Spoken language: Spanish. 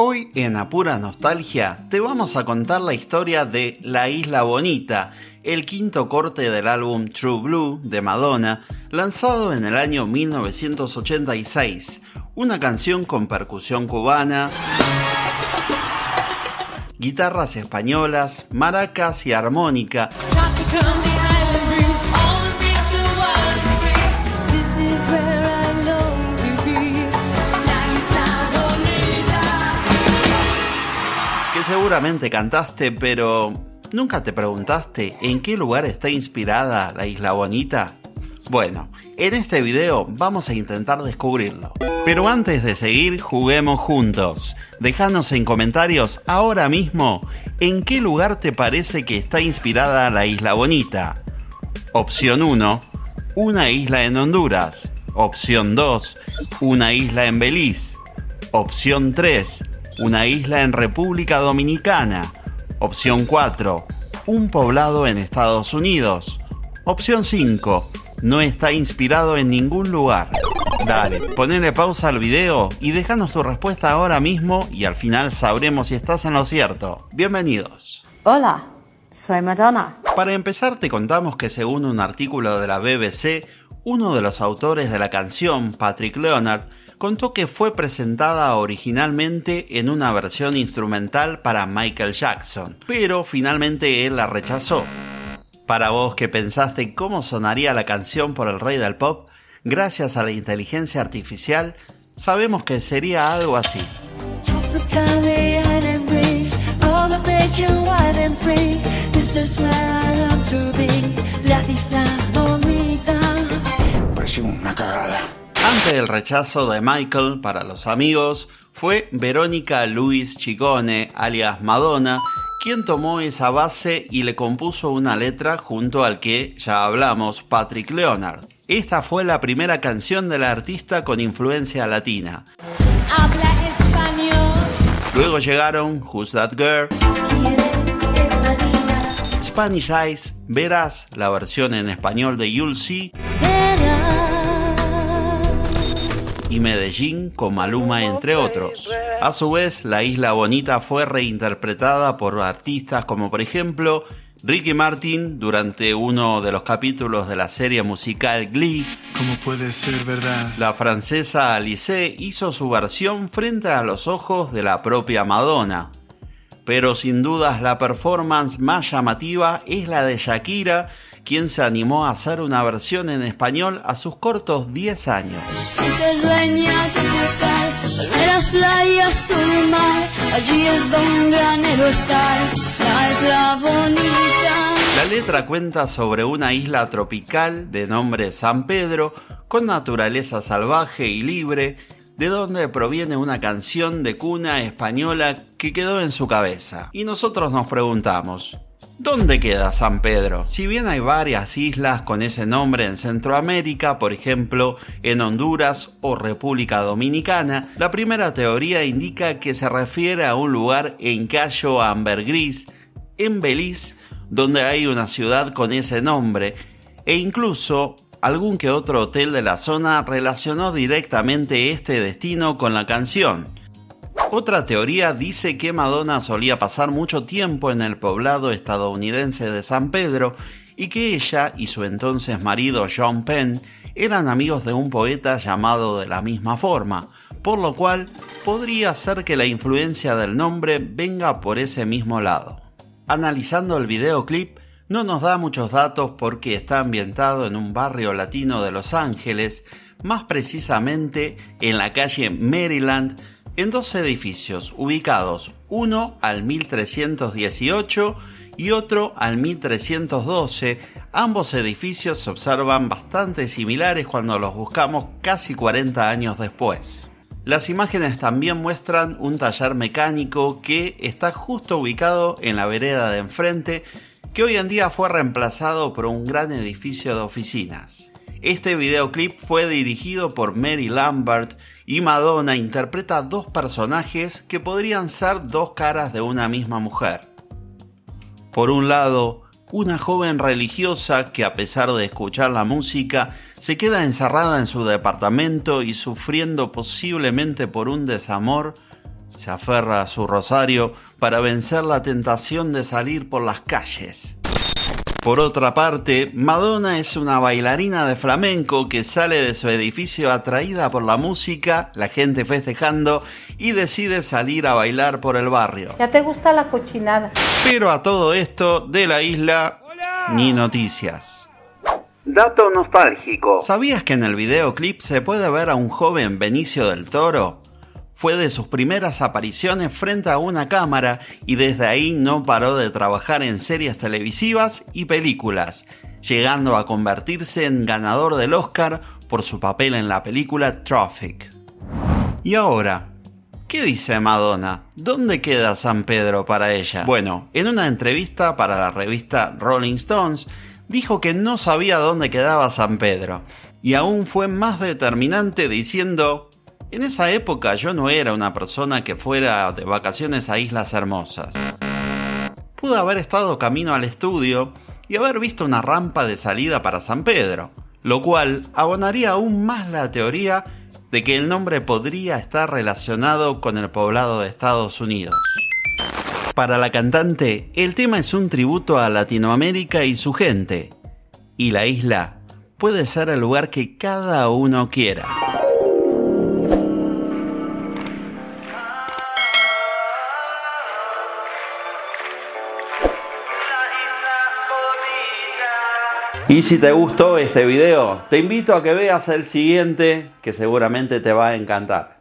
Hoy en Apura Nostalgia te vamos a contar la historia de La Isla Bonita, el quinto corte del álbum True Blue de Madonna, lanzado en el año 1986, una canción con percusión cubana, guitarras españolas, maracas y armónica. Seguramente cantaste, pero ¿nunca te preguntaste en qué lugar está inspirada la Isla Bonita? Bueno, en este video vamos a intentar descubrirlo. Pero antes de seguir, juguemos juntos. Déjanos en comentarios ahora mismo en qué lugar te parece que está inspirada la Isla Bonita. Opción 1, una isla en Honduras. Opción 2, una isla en Belice. Opción 3, una isla en República Dominicana. Opción 4, un poblado en Estados Unidos. Opción 5, no está inspirado en ningún lugar. Dale, ponele pausa al video y déjanos tu respuesta ahora mismo y al final sabremos si estás en lo cierto. Bienvenidos. Hola, soy Madonna. Para empezar te contamos que según un artículo de la BBC, uno de los autores de la canción, Patrick Leonard, contó que fue presentada originalmente en una versión instrumental para Michael Jackson, pero finalmente él la rechazó. Para vos que pensaste cómo sonaría la canción por el rey del pop, gracias a la inteligencia artificial, sabemos que sería algo así. Pareció una cagada. Ante el rechazo de Michael para los amigos, fue Verónica Luis Chicone, alias Madonna, quien tomó esa base y le compuso una letra junto al que ya hablamos, Patrick Leonard. Esta fue la primera canción de la artista con influencia latina. Habla español. Luego llegaron Who's That Girl, Spanish Eyes, Verás, la versión en español de You'll See, y Medellín con Maluma entre otros. A su vez, La Isla Bonita fue reinterpretada por artistas como por ejemplo Ricky Martin durante uno de los capítulos de la serie musical Glee. ¿Cómo puede ser verdad? La francesa Alice hizo su versión frente a los ojos de la propia Madonna. Pero sin dudas la performance más llamativa es la de Shakira, quien se animó a hacer una versión en español a sus cortos 10 años. Dice dueña tropical, palmeras, playas, un mar. Allí es donde anhelo estar, la isla bonita. La letra cuenta sobre una isla tropical de nombre San Pedro, con naturaleza salvaje y libre, de donde proviene una canción de cuna española que quedó en su cabeza. Y nosotros nos preguntamos, ¿Dónde queda San Pedro? Si bien hay varias islas con ese nombre en Centroamérica, por ejemplo en Honduras o República Dominicana, la primera teoría indica que se refiere a un lugar en Cayo Ambergris, en Belice, donde hay una ciudad con ese nombre, e incluso algún que otro hotel de la zona relacionó directamente este destino con la canción. Otra teoría dice que Madonna solía pasar mucho tiempo en el poblado estadounidense de San Pedro y que ella y su entonces marido John Penn eran amigos de un poeta llamado de la misma forma, por lo cual podría ser que la influencia del nombre venga por ese mismo lado. Analizando el videoclip, no nos da muchos datos porque está ambientado en un barrio latino de Los Ángeles, más precisamente en la calle Maryland, en dos edificios ubicados, uno al 1318 y otro al 1312. Ambos edificios se observan bastante similares cuando los buscamos casi 40 años después. Las imágenes también muestran un taller mecánico que está justo ubicado en la vereda de enfrente, que hoy en día fue reemplazado por un gran edificio de oficinas. Este videoclip fue dirigido por Mary Lambert y Madonna interpreta dos personajes que podrían ser dos caras de una misma mujer. Por un lado, una joven religiosa que a pesar de escuchar la música se queda encerrada en su departamento y sufriendo posiblemente por un desamor, se aferra a su rosario para vencer la tentación de salir por las calles. Por otra parte, Madonna es una bailarina de flamenco que sale de su edificio atraída por la música, la gente festejando y decide salir a bailar por el barrio. ¿Ya te gusta la cochinada? Pero a todo esto de la isla, ni noticias. Dato nostálgico. ¿Sabías que en el videoclip se puede ver a un joven Benicio del Toro? Fue de sus primeras apariciones frente a una cámara y desde ahí no paró de trabajar en series televisivas y películas, llegando a convertirse en ganador del Oscar por su papel en la película Traffic. Y ahora, ¿Qué dice Madonna? ¿Dónde queda San Pedro para ella? Bueno, en una entrevista para la revista Rolling Stones, dijo que no sabía dónde quedaba San Pedro, y aún fue más determinante diciendo, en esa época yo no era una persona que fuera de vacaciones a Islas Hermosas. Pude haber estado camino al estudio y haber visto una rampa de salida para San Pedro, lo cual abonaría aún más la teoría de que el nombre podría estar relacionado con el poblado de Estados Unidos. Para la cantante, el tema es un tributo a Latinoamérica y su gente, y la isla puede ser el lugar que cada uno quiera. Y si te gustó este video, te invito a que veas el siguiente que seguramente te va a encantar.